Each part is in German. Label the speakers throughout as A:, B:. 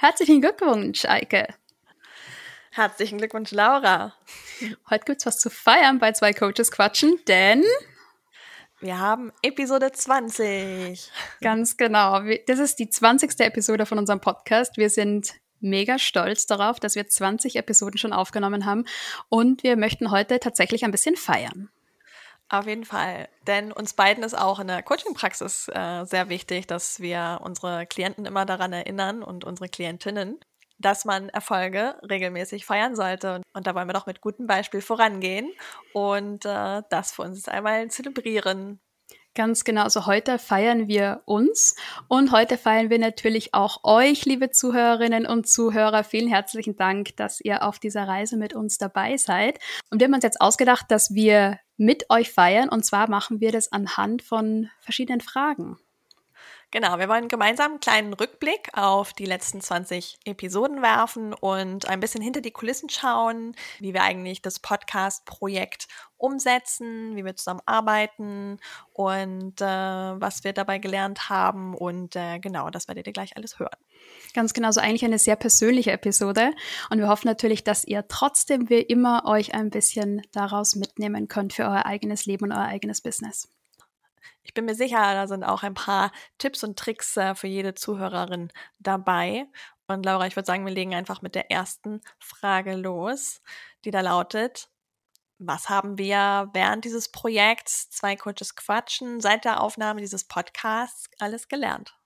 A: Herzlichen Glückwunsch, Eike.
B: Herzlichen Glückwunsch, Laura.
A: Heute gibt es was zu feiern bei zwei Coaches quatschen, denn
B: wir haben Episode 20.
A: Ganz genau. Das ist die 20. Episode von unserem Podcast. Wir sind mega stolz darauf, dass wir 20 Episoden schon aufgenommen haben und wir möchten heute tatsächlich ein bisschen feiern.
B: Auf jeden Fall, denn uns beiden ist auch in der Coaching-Praxis äh, sehr wichtig, dass wir unsere Klienten immer daran erinnern und unsere Klientinnen, dass man Erfolge regelmäßig feiern sollte. Und da wollen wir doch mit gutem Beispiel vorangehen und äh, das für uns einmal zelebrieren.
A: Ganz genau. Also heute feiern wir uns und heute feiern wir natürlich auch euch, liebe Zuhörerinnen und Zuhörer. Vielen herzlichen Dank, dass ihr auf dieser Reise mit uns dabei seid. Und wir haben uns jetzt ausgedacht, dass wir mit euch feiern und zwar machen wir das anhand von verschiedenen Fragen.
B: Genau, wir wollen gemeinsam einen kleinen Rückblick auf die letzten 20 Episoden werfen und ein bisschen hinter die Kulissen schauen, wie wir eigentlich das Podcast-Projekt umsetzen, wie wir zusammenarbeiten und äh, was wir dabei gelernt haben. Und äh, genau, das werdet ihr gleich alles hören.
A: Ganz genau, so eigentlich eine sehr persönliche Episode. Und wir hoffen natürlich, dass ihr trotzdem wie immer euch ein bisschen daraus mitnehmen könnt für euer eigenes Leben und euer eigenes Business.
B: Ich bin mir sicher, da sind auch ein paar Tipps und Tricks äh, für jede Zuhörerin dabei. Und Laura, ich würde sagen, wir legen einfach mit der ersten Frage los, die da lautet, was haben wir während dieses Projekts Zwei Coaches Quatschen seit der Aufnahme dieses Podcasts alles gelernt?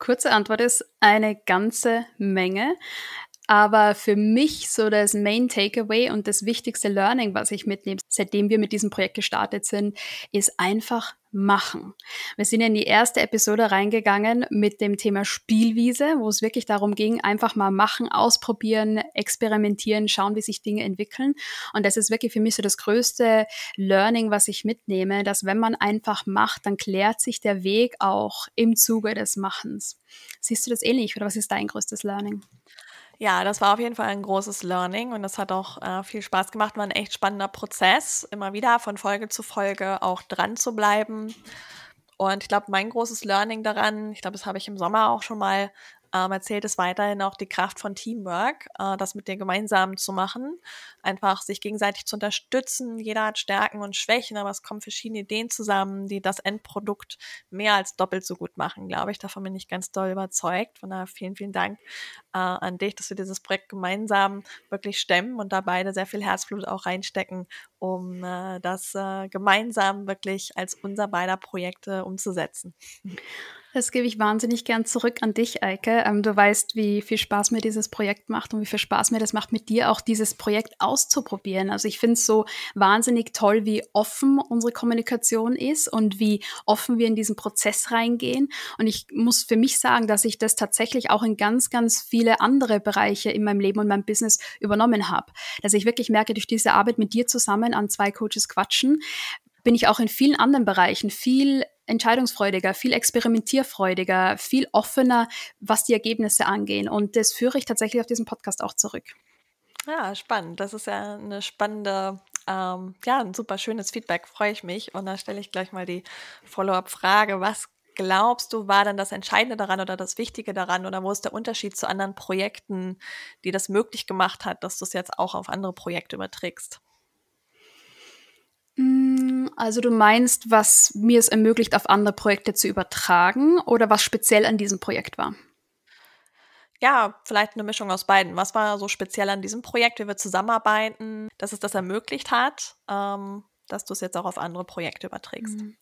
A: Kurze Antwort ist eine ganze Menge. Aber für mich so das Main Takeaway und das wichtigste Learning, was ich mitnehme, seitdem wir mit diesem Projekt gestartet sind, ist einfach machen. Wir sind in die erste Episode reingegangen mit dem Thema Spielwiese, wo es wirklich darum ging, einfach mal machen, ausprobieren, experimentieren, schauen, wie sich Dinge entwickeln. Und das ist wirklich für mich so das größte Learning, was ich mitnehme, dass wenn man einfach macht, dann klärt sich der Weg auch im Zuge des Machens. Siehst du das ähnlich oder was ist dein größtes Learning?
B: Ja, das war auf jeden Fall ein großes Learning und das hat auch äh, viel Spaß gemacht. War ein echt spannender Prozess, immer wieder von Folge zu Folge auch dran zu bleiben. Und ich glaube, mein großes Learning daran, ich glaube, das habe ich im Sommer auch schon mal ähm, erzählt es weiterhin auch die Kraft von Teamwork, äh, das mit dir gemeinsam zu machen, einfach sich gegenseitig zu unterstützen. Jeder hat Stärken und Schwächen, aber es kommen verschiedene Ideen zusammen, die das Endprodukt mehr als doppelt so gut machen, glaube ich. Davon bin ich ganz doll überzeugt. Von daher vielen, vielen Dank äh, an dich, dass wir dieses Projekt gemeinsam wirklich stemmen und da beide sehr viel Herzblut auch reinstecken, um äh, das äh, gemeinsam wirklich als unser beider Projekte umzusetzen.
A: Das gebe ich wahnsinnig gern zurück an dich, Eike. Ähm, du weißt, wie viel Spaß mir dieses Projekt macht und wie viel Spaß mir das macht, mit dir auch dieses Projekt auszuprobieren. Also ich finde es so wahnsinnig toll, wie offen unsere Kommunikation ist und wie offen wir in diesen Prozess reingehen. Und ich muss für mich sagen, dass ich das tatsächlich auch in ganz, ganz viele andere Bereiche in meinem Leben und meinem Business übernommen habe. Dass ich wirklich merke, durch diese Arbeit mit dir zusammen an zwei Coaches quatschen, bin ich auch in vielen anderen Bereichen viel entscheidungsfreudiger, viel experimentierfreudiger, viel offener, was die Ergebnisse angehen. Und das führe ich tatsächlich auf diesen Podcast auch zurück.
B: Ja, spannend. Das ist ja eine spannende, ähm, ja, ein super schönes Feedback, freue ich mich. Und da stelle ich gleich mal die Follow-up-Frage. Was glaubst du, war dann das Entscheidende daran oder das Wichtige daran oder wo ist der Unterschied zu anderen Projekten, die das möglich gemacht hat, dass du es jetzt auch auf andere Projekte überträgst?
A: Also du meinst, was mir es ermöglicht, auf andere Projekte zu übertragen oder was speziell an diesem Projekt war?
B: Ja, vielleicht eine Mischung aus beiden. Was war so speziell an diesem Projekt, wie wir zusammenarbeiten, dass es das ermöglicht hat, ähm, dass du es jetzt auch auf andere Projekte überträgst? Mm.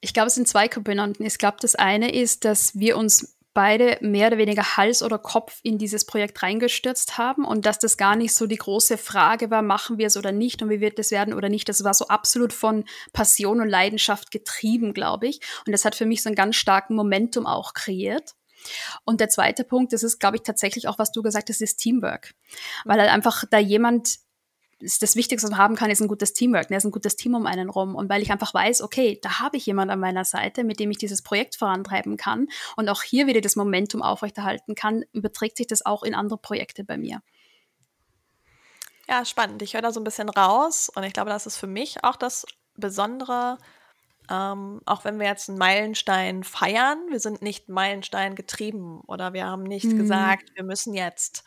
A: Ich glaube, es sind zwei Komponenten. Ich glaube, das eine ist, dass wir uns beide mehr oder weniger Hals oder Kopf in dieses Projekt reingestürzt haben und dass das gar nicht so die große Frage war, machen wir es oder nicht und wie wird es werden oder nicht. Das war so absolut von Passion und Leidenschaft getrieben, glaube ich. Und das hat für mich so einen ganz starken Momentum auch kreiert. Und der zweite Punkt, das ist, glaube ich, tatsächlich auch, was du gesagt hast, ist Teamwork. Weil halt einfach da jemand ist das Wichtigste, was man haben kann, ist ein gutes Teamwork, ne? ist ein gutes Team um einen rum. Und weil ich einfach weiß, okay, da habe ich jemand an meiner Seite, mit dem ich dieses Projekt vorantreiben kann und auch hier wieder das Momentum aufrechterhalten kann, überträgt sich das auch in andere Projekte bei mir.
B: Ja, spannend. Ich höre da so ein bisschen raus und ich glaube, das ist für mich auch das Besondere, ähm, auch wenn wir jetzt einen Meilenstein feiern, wir sind nicht Meilenstein getrieben oder wir haben nicht mhm. gesagt, wir müssen jetzt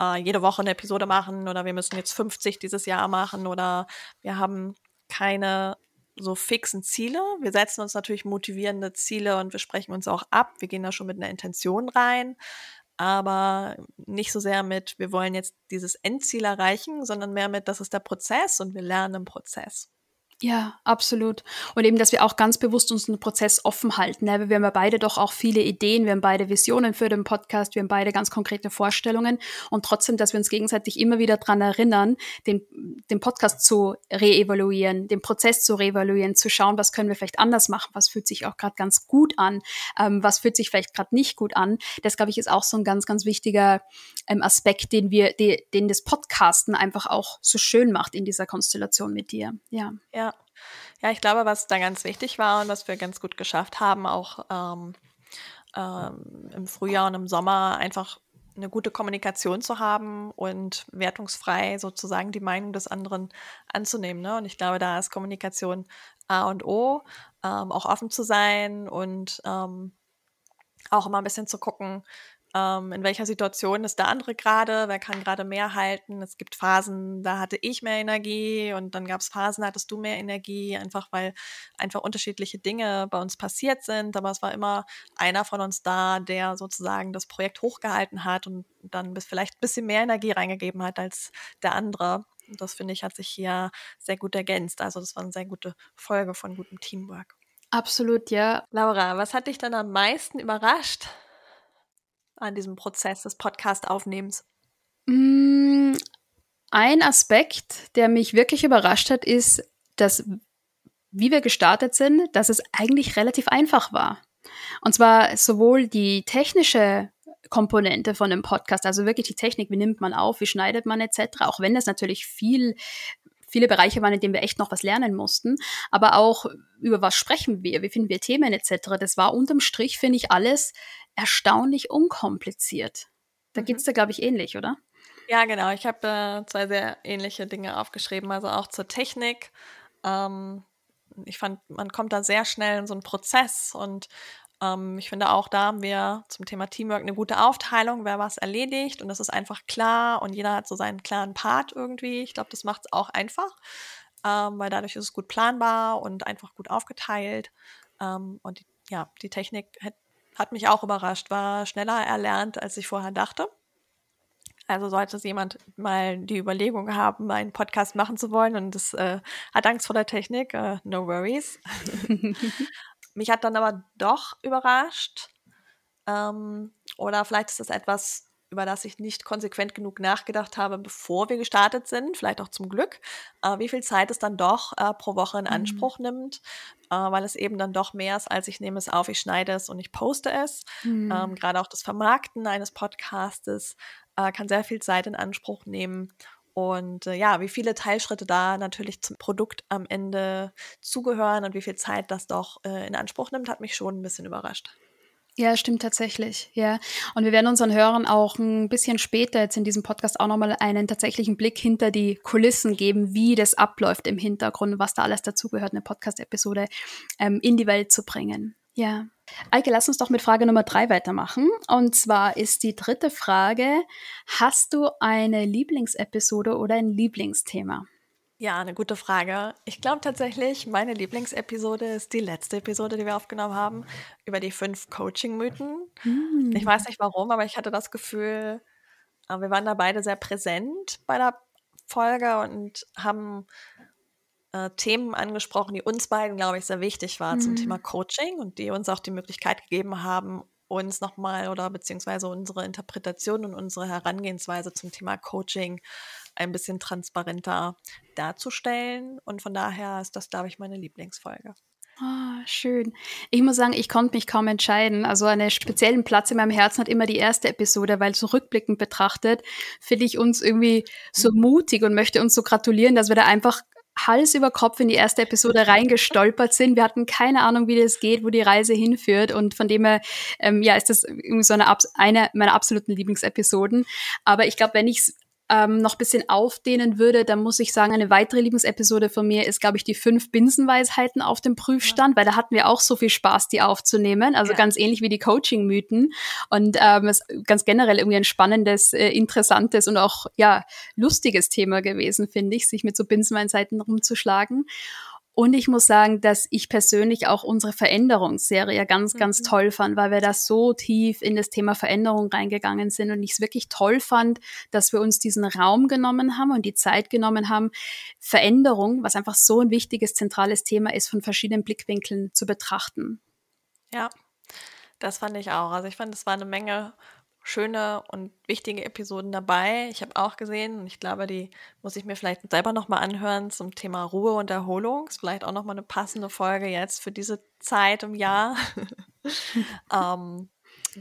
B: äh, jede Woche eine Episode machen oder wir müssen jetzt 50 dieses Jahr machen oder wir haben keine so fixen Ziele. Wir setzen uns natürlich motivierende Ziele und wir sprechen uns auch ab. Wir gehen da schon mit einer Intention rein, aber nicht so sehr mit, wir wollen jetzt dieses Endziel erreichen, sondern mehr mit, das ist der Prozess und wir lernen im Prozess.
A: Ja, absolut. Und eben, dass wir auch ganz bewusst unseren Prozess offen halten. Ne? Wir haben ja beide doch auch viele Ideen, wir haben beide Visionen für den Podcast, wir haben beide ganz konkrete Vorstellungen und trotzdem, dass wir uns gegenseitig immer wieder dran erinnern, den, den Podcast zu reevaluieren, den Prozess zu reevaluieren, zu schauen, was können wir vielleicht anders machen, was fühlt sich auch gerade ganz gut an, ähm, was fühlt sich vielleicht gerade nicht gut an. Das, glaube ich, ist auch so ein ganz, ganz wichtiger ähm, Aspekt, den wir, de, den das Podcasten einfach auch so schön macht in dieser Konstellation mit dir. Ja.
B: Ja. Ja, ich glaube, was da ganz wichtig war und was wir ganz gut geschafft haben, auch ähm, ähm, im Frühjahr und im Sommer einfach eine gute Kommunikation zu haben und wertungsfrei sozusagen die Meinung des anderen anzunehmen. Ne? Und ich glaube, da ist Kommunikation A und O, ähm, auch offen zu sein und ähm, auch immer ein bisschen zu gucken, ähm, in welcher Situation ist der andere gerade, wer kann gerade mehr halten. Es gibt Phasen, da hatte ich mehr Energie und dann gab es Phasen, da hattest du mehr Energie, einfach weil einfach unterschiedliche Dinge bei uns passiert sind. Aber es war immer einer von uns da, der sozusagen das Projekt hochgehalten hat und dann bis vielleicht ein bisschen mehr Energie reingegeben hat als der andere. Und das finde ich hat sich hier sehr gut ergänzt. Also das war eine sehr gute Folge von gutem Teamwork.
A: Absolut, ja.
B: Laura, was hat dich dann am meisten überrascht an diesem Prozess des Podcast-Aufnehmens?
A: Mm, ein Aspekt, der mich wirklich überrascht hat, ist, dass, wie wir gestartet sind, dass es eigentlich relativ einfach war. Und zwar sowohl die technische Komponente von einem Podcast, also wirklich die Technik, wie nimmt man auf, wie schneidet man etc., auch wenn das natürlich viel viele Bereiche waren, in denen wir echt noch was lernen mussten, aber auch über was sprechen wir, wie finden wir Themen etc. Das war unterm Strich, finde ich, alles erstaunlich unkompliziert. Da mhm. geht es dir, glaube ich, ähnlich, oder?
B: Ja, genau. Ich habe äh, zwei sehr ähnliche Dinge aufgeschrieben, also auch zur Technik. Ähm, ich fand, man kommt da sehr schnell in so einen Prozess und ähm, ich finde auch, da haben wir zum Thema Teamwork eine gute Aufteilung, wer was erledigt und das ist einfach klar und jeder hat so seinen klaren Part irgendwie. Ich glaube, das macht es auch einfach, ähm, weil dadurch ist es gut planbar und einfach gut aufgeteilt. Ähm, und die, ja, die Technik hat hat mich auch überrascht, war schneller erlernt, als ich vorher dachte. Also sollte es jemand mal die Überlegung haben, einen Podcast machen zu wollen und das äh, hat Angst vor der Technik, äh, no worries. mich hat dann aber doch überrascht. Ähm, oder vielleicht ist das etwas, über das ich nicht konsequent genug nachgedacht habe, bevor wir gestartet sind, vielleicht auch zum Glück, äh, wie viel Zeit es dann doch äh, pro Woche in mhm. Anspruch mhm. nimmt, äh, weil es eben dann doch mehr ist, als ich nehme es auf, ich schneide es und ich poste es. Mhm. Ähm, Gerade auch das Vermarkten eines Podcastes äh, kann sehr viel Zeit in Anspruch nehmen. Und äh, ja, wie viele Teilschritte da natürlich zum Produkt am Ende zugehören und wie viel Zeit das doch äh, in Anspruch nimmt, hat mich schon ein bisschen überrascht.
A: Ja, stimmt tatsächlich. Ja. Und wir werden unseren Hörern auch ein bisschen später jetzt in diesem Podcast auch nochmal einen tatsächlichen Blick hinter die Kulissen geben, wie das abläuft im Hintergrund, was da alles dazugehört, eine Podcast-Episode ähm, in die Welt zu bringen. Ja. Eike, lass uns doch mit Frage Nummer drei weitermachen. Und zwar ist die dritte Frage: Hast du eine Lieblingsepisode oder ein Lieblingsthema?
B: Ja, eine gute Frage. Ich glaube tatsächlich, meine Lieblingsepisode ist die letzte Episode, die wir aufgenommen haben, über die fünf Coaching-Mythen. Mm. Ich weiß nicht warum, aber ich hatte das Gefühl, äh, wir waren da beide sehr präsent bei der Folge und haben äh, Themen angesprochen, die uns beiden, glaube ich, sehr wichtig waren mm. zum Thema Coaching und die uns auch die Möglichkeit gegeben haben, uns nochmal oder beziehungsweise unsere Interpretation und unsere Herangehensweise zum Thema Coaching ein bisschen transparenter darzustellen. Und von daher ist das, glaube ich, meine Lieblingsfolge.
A: Ah, schön. Ich muss sagen, ich konnte mich kaum entscheiden. Also einen speziellen Platz in meinem Herzen hat immer die erste Episode, weil so rückblickend betrachtet finde ich uns irgendwie so mutig und möchte uns so gratulieren, dass wir da einfach Hals über Kopf in die erste Episode reingestolpert sind. Wir hatten keine Ahnung, wie das geht, wo die Reise hinführt. Und von dem her, ähm, ja, ist das irgendwie so eine, eine meiner absoluten Lieblingsepisoden. Aber ich glaube, wenn ich es ähm, noch bisschen aufdehnen würde, dann muss ich sagen, eine weitere Lieblingsepisode von mir ist, glaube ich, die fünf Binsenweisheiten auf dem Prüfstand, ja. weil da hatten wir auch so viel Spaß, die aufzunehmen. Also ja. ganz ähnlich wie die Coaching-Mythen. Und ähm, es ist ganz generell irgendwie ein spannendes, äh, interessantes und auch ja lustiges Thema gewesen, finde ich, sich mit so Binsenweisheiten rumzuschlagen. Und ich muss sagen, dass ich persönlich auch unsere Veränderungsserie ganz, ganz mhm. toll fand, weil wir da so tief in das Thema Veränderung reingegangen sind und ich es wirklich toll fand, dass wir uns diesen Raum genommen haben und die Zeit genommen haben, Veränderung, was einfach so ein wichtiges, zentrales Thema ist, von verschiedenen Blickwinkeln zu betrachten.
B: Ja, das fand ich auch. Also ich fand, es war eine Menge schöne und wichtige Episoden dabei. Ich habe auch gesehen und ich glaube, die muss ich mir vielleicht selber nochmal anhören zum Thema Ruhe und Erholung. Ist vielleicht auch nochmal eine passende Folge jetzt für diese Zeit im Jahr. ähm,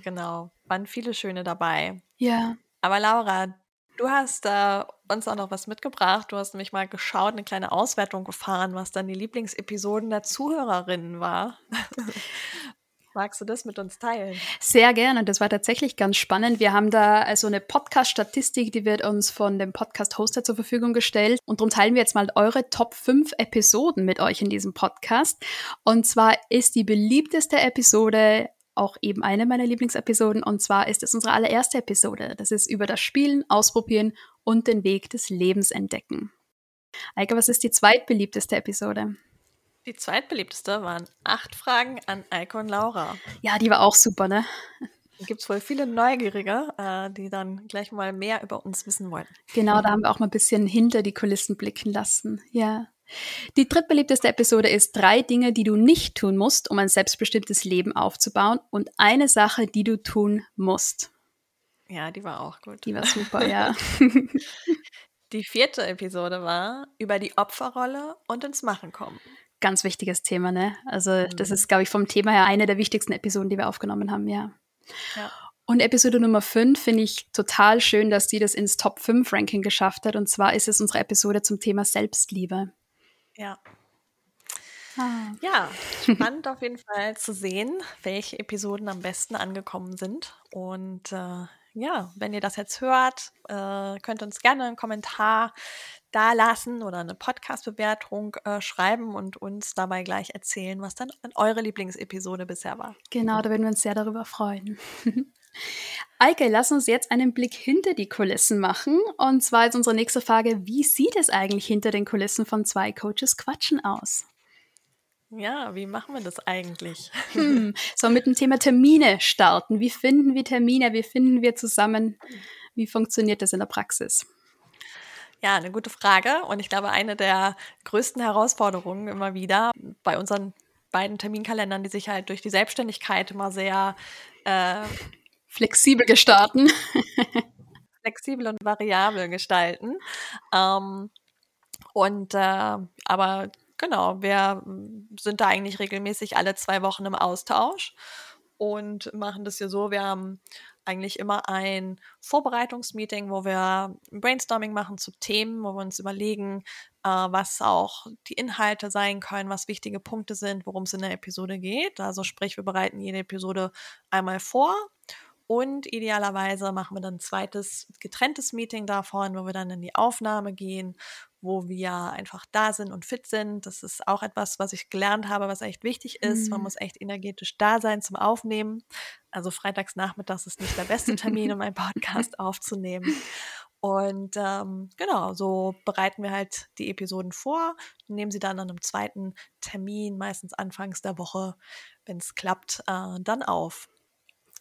B: genau, waren viele schöne dabei.
A: Ja.
B: Aber Laura, du hast äh, uns auch noch was mitgebracht. Du hast nämlich mal geschaut, eine kleine Auswertung gefahren, was dann die Lieblingsepisoden der Zuhörerinnen war. Magst du das mit uns teilen?
A: Sehr gerne. Das war tatsächlich ganz spannend. Wir haben da also eine Podcast-Statistik, die wird uns von dem Podcast-Hoster zur Verfügung gestellt. Und darum teilen wir jetzt mal eure Top 5 Episoden mit euch in diesem Podcast. Und zwar ist die beliebteste Episode auch eben eine meiner Lieblingsepisoden. Und zwar ist es unsere allererste Episode. Das ist über das Spielen, Ausprobieren und den Weg des Lebens entdecken. Eike, was ist die zweitbeliebteste Episode?
B: Die zweitbeliebteste waren acht Fragen an Eike und Laura.
A: Ja, die war auch super, ne?
B: Da gibt es wohl viele Neugierige, äh, die dann gleich mal mehr über uns wissen wollen.
A: Genau, da haben wir auch mal ein bisschen hinter die Kulissen blicken lassen. Ja. Die drittbeliebteste Episode ist drei Dinge, die du nicht tun musst, um ein selbstbestimmtes Leben aufzubauen und eine Sache, die du tun musst.
B: Ja, die war auch gut.
A: Die war super, ja.
B: Die vierte Episode war über die Opferrolle und ins Machen kommen
A: ganz wichtiges Thema, ne? Also mhm. das ist, glaube ich, vom Thema her eine der wichtigsten Episoden, die wir aufgenommen haben, ja. ja. Und Episode Nummer 5 finde ich total schön, dass die das ins Top 5 Ranking geschafft hat. Und zwar ist es unsere Episode zum Thema Selbstliebe.
B: Ja. Ah. Ja, spannend auf jeden Fall zu sehen, welche Episoden am besten angekommen sind. Und äh, ja, wenn ihr das jetzt hört, äh, könnt ihr uns gerne einen Kommentar da lassen oder eine Podcast-Bewertung äh, schreiben und uns dabei gleich erzählen, was dann eure Lieblingsepisode bisher war.
A: Genau, da würden wir uns sehr darüber freuen. Eike, lass uns jetzt einen Blick hinter die Kulissen machen. Und zwar ist unsere nächste Frage, wie sieht es eigentlich hinter den Kulissen von zwei Coaches Quatschen aus?
B: Ja, wie machen wir das eigentlich?
A: Hm, so mit dem Thema Termine starten. Wie finden wir Termine? Wie finden wir zusammen? Wie funktioniert das in der Praxis?
B: Ja, eine gute Frage. Und ich glaube, eine der größten Herausforderungen immer wieder bei unseren beiden Terminkalendern, die sich halt durch die Selbstständigkeit immer sehr äh,
A: flexibel gestalten.
B: flexibel und variabel gestalten. Ähm, und äh, aber genau, wir sind da eigentlich regelmäßig alle zwei Wochen im Austausch und machen das hier so. Wir haben eigentlich immer ein Vorbereitungsmeeting, wo wir Brainstorming machen zu Themen, wo wir uns überlegen, äh, was auch die Inhalte sein können, was wichtige Punkte sind, worum es in der Episode geht. Also sprich, wir bereiten jede Episode einmal vor und idealerweise machen wir dann ein zweites getrenntes Meeting davon, wo wir dann in die Aufnahme gehen wo wir einfach da sind und fit sind. Das ist auch etwas, was ich gelernt habe, was echt wichtig ist. Mhm. Man muss echt energetisch da sein zum Aufnehmen. Also freitags nachmittags ist nicht der beste Termin, um einen Podcast aufzunehmen. Und ähm, genau, so bereiten wir halt die Episoden vor, nehmen sie dann an einem zweiten Termin, meistens anfangs der Woche, wenn es klappt, äh, dann auf.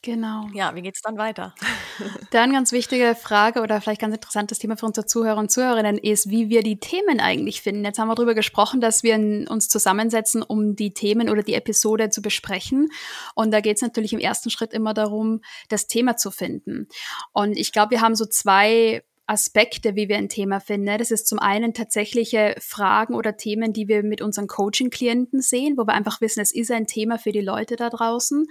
A: Genau.
B: Ja, wie geht es dann weiter?
A: Dann ganz wichtige Frage oder vielleicht ganz interessantes Thema für unsere Zuhörer und Zuhörerinnen ist, wie wir die Themen eigentlich finden. Jetzt haben wir darüber gesprochen, dass wir uns zusammensetzen, um die Themen oder die Episode zu besprechen. Und da geht es natürlich im ersten Schritt immer darum, das Thema zu finden. Und ich glaube, wir haben so zwei Aspekte, wie wir ein Thema finden. Ne? Das ist zum einen tatsächliche Fragen oder Themen, die wir mit unseren Coaching-Klienten sehen, wo wir einfach wissen, es ist ein Thema für die Leute da draußen.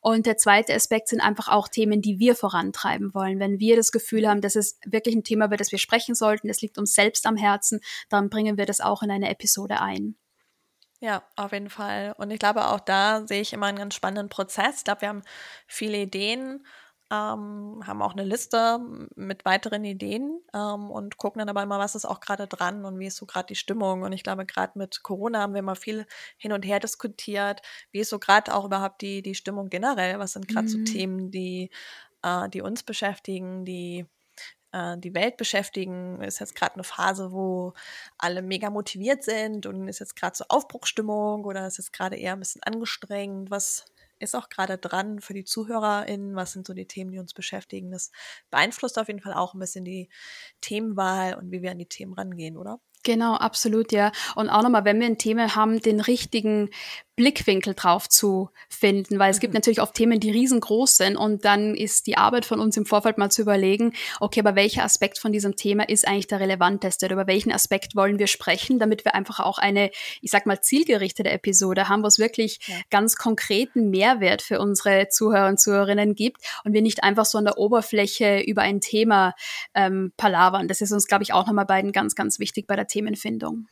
A: Und der zweite Aspekt sind einfach auch Themen, die wir vorantreiben wollen. Wenn wir das Gefühl haben, dass es wirklich ein Thema, über das wir sprechen sollten, das liegt uns selbst am Herzen, dann bringen wir das auch in eine Episode ein.
B: Ja, auf jeden Fall. Und ich glaube, auch da sehe ich immer einen ganz spannenden Prozess. Ich glaube, wir haben viele Ideen ähm, haben auch eine Liste mit weiteren Ideen ähm, und gucken dann aber immer, was ist auch gerade dran und wie ist so gerade die Stimmung. Und ich glaube, gerade mit Corona haben wir immer viel hin und her diskutiert. Wie ist so gerade auch überhaupt die, die Stimmung generell? Was sind gerade mhm. so Themen, die, äh, die uns beschäftigen, die äh, die Welt beschäftigen. Ist jetzt gerade eine Phase, wo alle mega motiviert sind und ist jetzt gerade so Aufbruchstimmung oder ist jetzt gerade eher ein bisschen angestrengt? Was ist auch gerade dran für die ZuhörerInnen? Was sind so die Themen, die uns beschäftigen? Das beeinflusst auf jeden Fall auch ein bisschen die Themenwahl und wie wir an die Themen rangehen, oder?
A: Genau, absolut, ja. Und auch nochmal, wenn wir ein Thema haben, den richtigen Blickwinkel drauf zu finden, weil es gibt mhm. natürlich auch Themen, die riesengroß sind und dann ist die Arbeit von uns im Vorfeld mal zu überlegen, okay, aber welcher Aspekt von diesem Thema ist eigentlich der relevanteste oder über welchen Aspekt wollen wir sprechen, damit wir einfach auch eine, ich sag mal, zielgerichtete Episode haben, wo es wirklich ja. ganz konkreten Mehrwert für unsere Zuhörer und Zuhörerinnen gibt und wir nicht einfach so an der Oberfläche über ein Thema ähm, palavern. Das ist uns, glaube ich, auch nochmal beiden ganz, ganz wichtig bei der Themenfindung.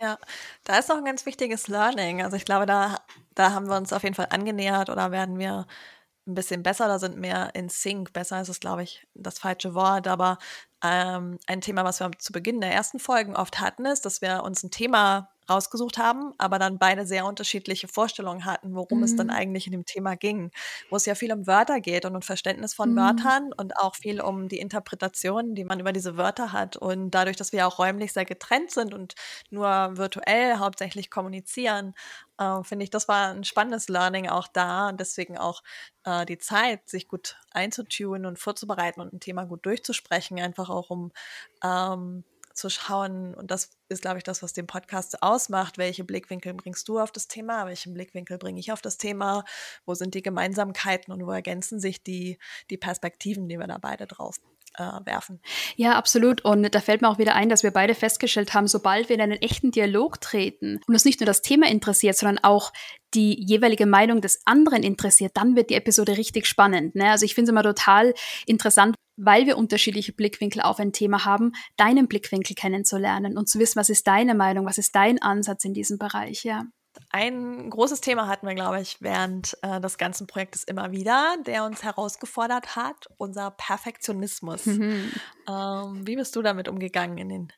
B: Ja, da ist noch ein ganz wichtiges Learning. Also ich glaube, da, da haben wir uns auf jeden Fall angenähert oder werden wir ein bisschen besser, da sind mehr in Sync. Besser ist es, glaube ich, das falsche Wort, aber ähm, ein Thema, was wir zu Beginn der ersten Folgen oft hatten, ist, dass wir uns ein Thema rausgesucht haben, aber dann beide sehr unterschiedliche Vorstellungen hatten, worum mhm. es dann mhm. eigentlich in dem Thema ging, wo es ja viel um Wörter geht und um Verständnis von mhm. Wörtern und auch viel um die Interpretation, die man über diese Wörter hat. Und dadurch, dass wir auch räumlich sehr getrennt sind und nur virtuell hauptsächlich kommunizieren, äh, finde ich, das war ein spannendes Learning auch da und deswegen auch äh, die Zeit, sich gut einzutunen und vorzubereiten und ein Thema gut durchzusprechen, einfach auch um ähm, zu schauen, und das ist, glaube ich, das, was den Podcast ausmacht, welche Blickwinkel bringst du auf das Thema, welchen Blickwinkel bringe ich auf das Thema, wo sind die Gemeinsamkeiten und wo ergänzen sich die, die Perspektiven, die wir da beide drauf werfen.
A: Ja, absolut. Und da fällt mir auch wieder ein, dass wir beide festgestellt haben, sobald wir in einen echten Dialog treten und uns nicht nur das Thema interessiert, sondern auch die jeweilige Meinung des anderen interessiert, dann wird die Episode richtig spannend. Ne? Also ich finde es immer total interessant, weil wir unterschiedliche Blickwinkel auf ein Thema haben, deinen Blickwinkel kennenzulernen und zu wissen, was ist deine Meinung, was ist dein Ansatz in diesem Bereich, ja.
B: Ein großes Thema hatten wir, glaube ich, während äh, des ganzen Projektes immer wieder, der uns herausgefordert hat, unser Perfektionismus. Mhm. Ähm, wie bist du damit umgegangen in den,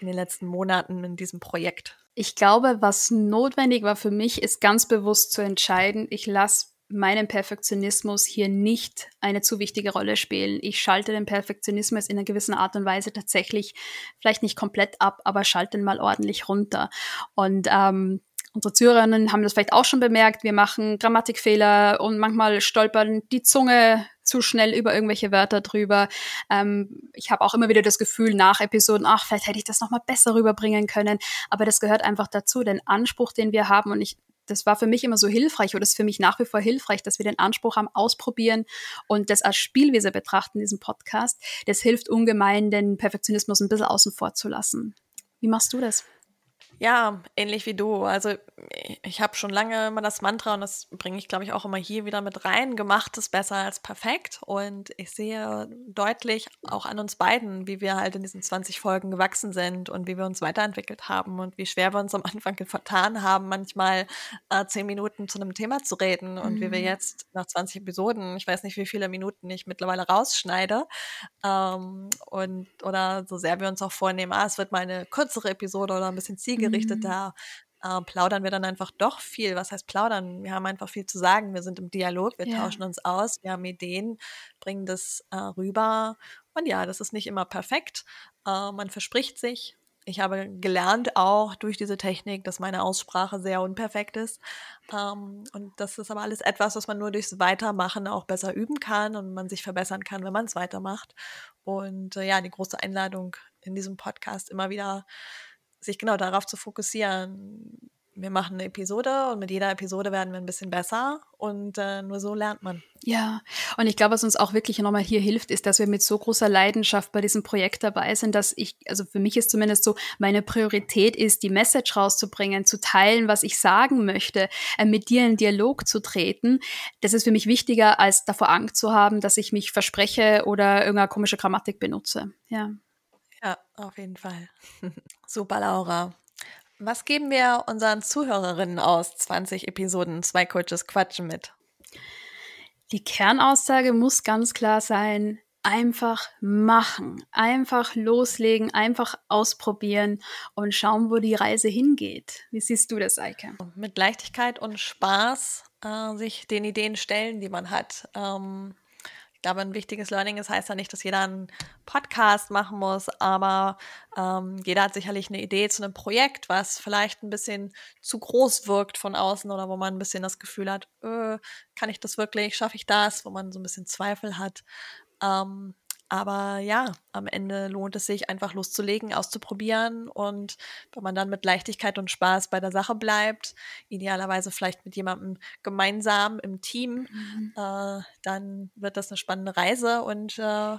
B: in den letzten Monaten in diesem Projekt?
A: Ich glaube, was notwendig war für mich, ist ganz bewusst zu entscheiden, ich lasse meinen Perfektionismus hier nicht eine zu wichtige Rolle spielen. Ich schalte den Perfektionismus in einer gewissen Art und Weise tatsächlich vielleicht nicht komplett ab, aber schalte ihn mal ordentlich runter. Und ähm, unsere Zuhörerinnen haben das vielleicht auch schon bemerkt. Wir machen Grammatikfehler und manchmal stolpern die Zunge zu schnell über irgendwelche Wörter drüber. Ähm, ich habe auch immer wieder das Gefühl nach Episoden, ach, vielleicht hätte ich das noch mal besser rüberbringen können. Aber das gehört einfach dazu, den Anspruch, den wir haben. Und ich das war für mich immer so hilfreich oder ist für mich nach wie vor hilfreich, dass wir den Anspruch haben, ausprobieren und das als Spielwiese betrachten, diesen Podcast. Das hilft ungemein, den Perfektionismus ein bisschen außen vor zu lassen. Wie machst du das?
B: Ja, ähnlich wie du. Also ich habe schon lange immer das Mantra und das bringe ich, glaube ich, auch immer hier wieder mit rein. Gemacht ist besser als perfekt. Und ich sehe deutlich auch an uns beiden, wie wir halt in diesen 20 Folgen gewachsen sind und wie wir uns weiterentwickelt haben und wie schwer wir uns am Anfang vertan haben, manchmal äh, zehn Minuten zu einem Thema zu reden und mhm. wie wir mhm. jetzt nach 20 Episoden, ich weiß nicht, wie viele Minuten ich mittlerweile rausschneide ähm, und oder so sehr wir uns auch vornehmen, ah, es wird mal eine kürzere Episode oder ein bisschen zielgerichtet zielgerichtet, mhm. da äh, plaudern wir dann einfach doch viel. Was heißt plaudern? Wir haben einfach viel zu sagen. Wir sind im Dialog, wir ja. tauschen uns aus, wir haben Ideen, bringen das äh, rüber. Und ja, das ist nicht immer perfekt. Äh, man verspricht sich. Ich habe gelernt auch durch diese Technik, dass meine Aussprache sehr unperfekt ist. Ähm, und das ist aber alles etwas, was man nur durchs Weitermachen auch besser üben kann und man sich verbessern kann, wenn man es weitermacht. Und äh, ja, die große Einladung in diesem Podcast immer wieder sich genau darauf zu fokussieren, wir machen eine Episode und mit jeder Episode werden wir ein bisschen besser und äh, nur so lernt man.
A: Ja, und ich glaube, was uns auch wirklich nochmal hier hilft, ist, dass wir mit so großer Leidenschaft bei diesem Projekt dabei sind, dass ich, also für mich ist zumindest so, meine Priorität ist, die Message rauszubringen, zu teilen, was ich sagen möchte, äh, mit dir in Dialog zu treten. Das ist für mich wichtiger, als davor Angst zu haben, dass ich mich verspreche oder irgendeine komische Grammatik benutze. Ja.
B: Ja, auf jeden Fall. Super, Laura. Was geben wir unseren Zuhörerinnen aus 20 Episoden Zwei Coaches quatschen mit?
A: Die Kernaussage muss ganz klar sein, einfach machen, einfach loslegen, einfach ausprobieren und schauen, wo die Reise hingeht. Wie siehst du das, Eike?
B: Mit Leichtigkeit und Spaß äh, sich den Ideen stellen, die man hat. Ähm, ich glaube, ein wichtiges Learning ist, heißt ja nicht, dass jeder einen Podcast machen muss, aber ähm, jeder hat sicherlich eine Idee zu einem Projekt, was vielleicht ein bisschen zu groß wirkt von außen oder wo man ein bisschen das Gefühl hat, äh, kann ich das wirklich, schaffe ich das, wo man so ein bisschen Zweifel hat. Ähm, aber ja, am Ende lohnt es sich einfach loszulegen, auszuprobieren und wenn man dann mit Leichtigkeit und Spaß bei der Sache bleibt, idealerweise vielleicht mit jemandem gemeinsam im Team, mhm. äh, dann wird das eine spannende Reise und äh,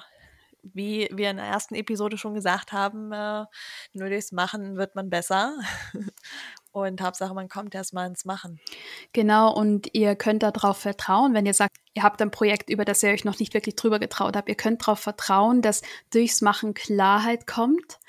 B: wie wir in der ersten Episode schon gesagt haben, äh, nur durchs Machen wird man besser. Und Hauptsache, man kommt erst mal ins Machen.
A: Genau, und ihr könnt darauf vertrauen, wenn ihr sagt, ihr habt ein Projekt, über das ihr euch noch nicht wirklich drüber getraut habt. Ihr könnt darauf vertrauen, dass durchs Machen Klarheit kommt.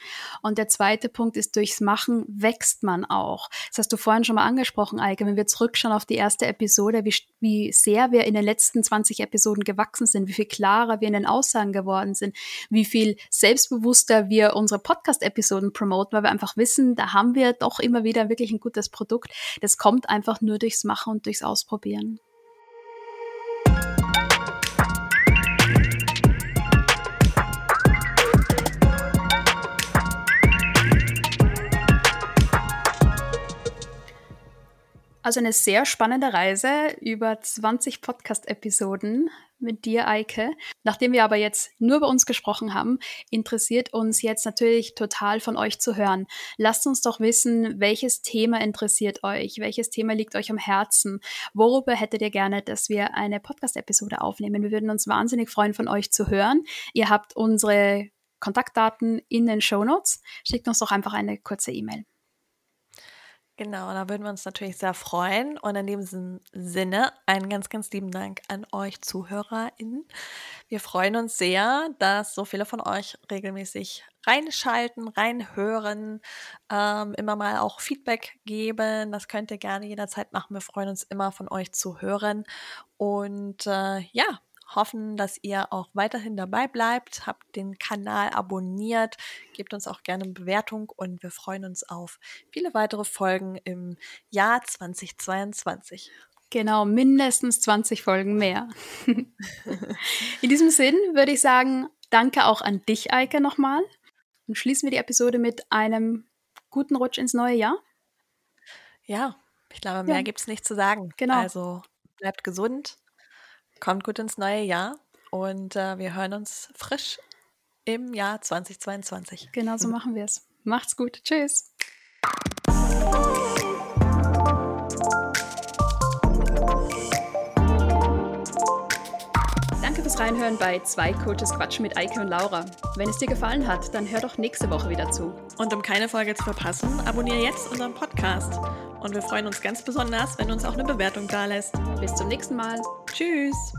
A: Und der zweite Punkt ist, durchs Machen wächst man auch. Das hast du vorhin schon mal angesprochen, Eike, wenn wir zurückschauen auf die erste Episode, wie, wie sehr wir in den letzten 20 Episoden gewachsen sind, wie viel klarer wir in den Aussagen geworden sind, wie viel selbstbewusster wir unsere Podcast-Episoden promoten, weil wir einfach wissen, da haben wir doch immer wieder wirklich ein gutes Produkt. Das kommt einfach nur durchs Machen und durchs Ausprobieren. Also eine sehr spannende Reise über 20 Podcast-Episoden mit dir, Eike. Nachdem wir aber jetzt nur bei uns gesprochen haben, interessiert uns jetzt natürlich total von euch zu hören. Lasst uns doch wissen, welches Thema interessiert euch, welches Thema liegt euch am Herzen, worüber hättet ihr gerne, dass wir eine Podcast-Episode aufnehmen. Wir würden uns wahnsinnig freuen, von euch zu hören. Ihr habt unsere Kontaktdaten in den Show Notes. Schickt uns doch einfach eine kurze E-Mail.
B: Genau, da würden wir uns natürlich sehr freuen. Und in diesem Sinne einen ganz, ganz lieben Dank an euch ZuhörerInnen. Wir freuen uns sehr, dass so viele von euch regelmäßig reinschalten, reinhören, ähm, immer mal auch Feedback geben. Das könnt ihr gerne jederzeit machen. Wir freuen uns immer von euch zu hören. Und äh, ja, hoffen, dass ihr auch weiterhin dabei bleibt, habt den Kanal abonniert, gebt uns auch gerne eine Bewertung und wir freuen uns auf viele weitere Folgen im Jahr 2022.
A: Genau, mindestens 20 Folgen mehr. In diesem Sinn würde ich sagen, danke auch an dich, Eike, nochmal. Und schließen wir die Episode mit einem guten Rutsch ins neue Jahr.
B: Ja, ich glaube, mehr ja. gibt es nicht zu sagen. Genau. Also bleibt gesund Kommt gut ins neue Jahr und äh, wir hören uns frisch im Jahr 2022.
A: Genau so machen wir es. Macht's gut. Tschüss. Reinhören bei Zwei Coaches Quatsch mit Eike und Laura. Wenn es dir gefallen hat, dann hör doch nächste Woche wieder zu.
B: Und um keine Folge zu verpassen, abonniere jetzt unseren Podcast. Und wir freuen uns ganz besonders, wenn du uns auch eine Bewertung da lässt.
A: Bis zum nächsten Mal.
B: Tschüss.